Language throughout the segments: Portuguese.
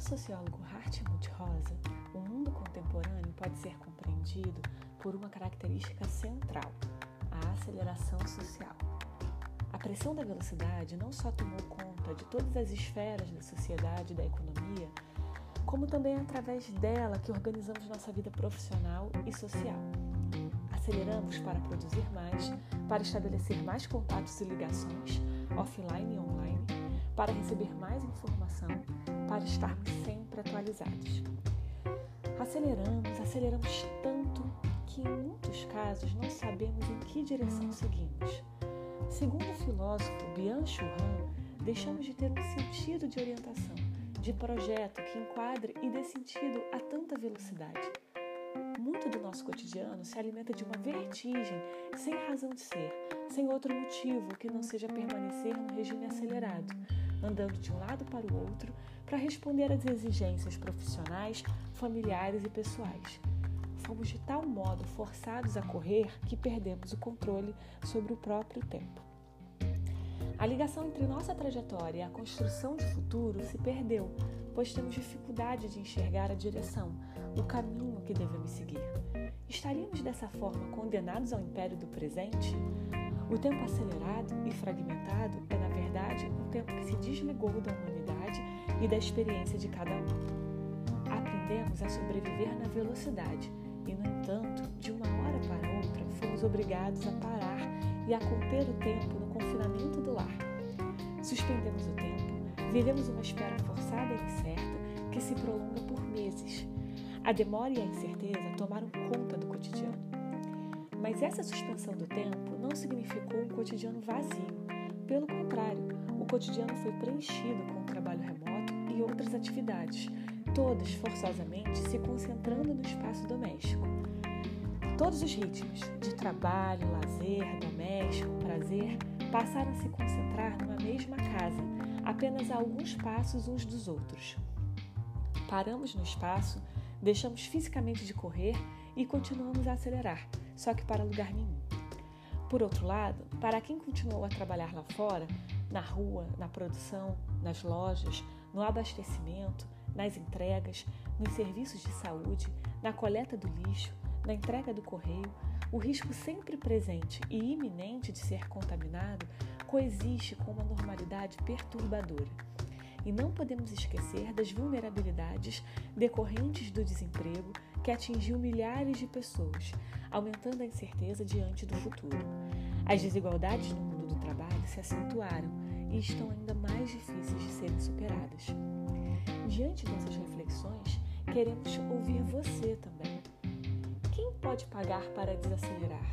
sociólogo Hartmut Rosa, o mundo contemporâneo pode ser compreendido por uma característica central, a aceleração social. A pressão da velocidade não só tomou conta de todas as esferas da sociedade e da economia, como também é através dela que organizamos nossa vida profissional e social. Aceleramos para produzir mais, para estabelecer mais contatos e ligações, offline e online, para receber mais informação, para estarmos sempre atualizados. Aceleramos, aceleramos tanto que em muitos casos não sabemos em que direção seguimos. Segundo o filósofo Byung-Chul Han, deixamos de ter um sentido de orientação, de projeto que enquadre e dê sentido a tanta velocidade. Muito do nosso cotidiano se alimenta de uma vertigem sem razão de ser, sem outro motivo que não seja permanecer no regime acelerado, andando de um lado para o outro para responder às exigências profissionais, familiares e pessoais. Fomos de tal modo forçados a correr que perdemos o controle sobre o próprio tempo. A ligação entre nossa trajetória e a construção de futuro se perdeu, pois temos dificuldade de enxergar a direção, o caminho que devemos seguir. Estaríamos dessa forma condenados ao império do presente? O tempo acelerado e fragmentado é, na verdade, um tempo que se desligou da humanidade e da experiência de cada um. Aprendemos a sobreviver na velocidade e, no entanto, de uma hora para outra, fomos obrigados a parar e a conter o tempo no confinamento do lar. Suspendemos o tempo, vivemos uma espera forçada e incerta que se prolonga por meses. A demora e a incerteza tomaram conta do cotidiano. Mas essa suspensão do tempo não significou um cotidiano vazio. Pelo contrário, o cotidiano foi preenchido com o trabalho remoto e outras atividades, todas forçosamente se concentrando no espaço doméstico. Todos os ritmos de trabalho, lazer, doméstico, prazer passaram a se concentrar numa mesma casa, apenas a alguns passos uns dos outros. Paramos no espaço, deixamos fisicamente de correr e continuamos a acelerar, só que para lugar nenhum. Por outro lado, para quem continuou a trabalhar lá fora, na rua, na produção, nas lojas, no abastecimento, nas entregas, nos serviços de saúde, na coleta do lixo, na entrega do correio, o risco sempre presente e iminente de ser contaminado coexiste com uma normalidade perturbadora. E não podemos esquecer das vulnerabilidades decorrentes do desemprego que atingiu milhares de pessoas, aumentando a incerteza diante do futuro. As desigualdades no mundo do trabalho se acentuaram e estão ainda mais difíceis de serem superadas. Diante dessas reflexões, queremos ouvir você também. Quem pode pagar para desacelerar?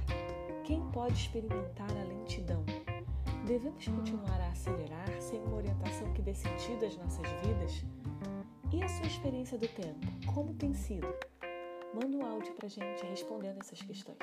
Quem pode experimentar a lentidão? Devemos continuar a acelerar sem uma orientação que dê sentido às nossas vidas? E a sua experiência do tempo? Como tem sido? Manda um áudio pra gente respondendo essas questões.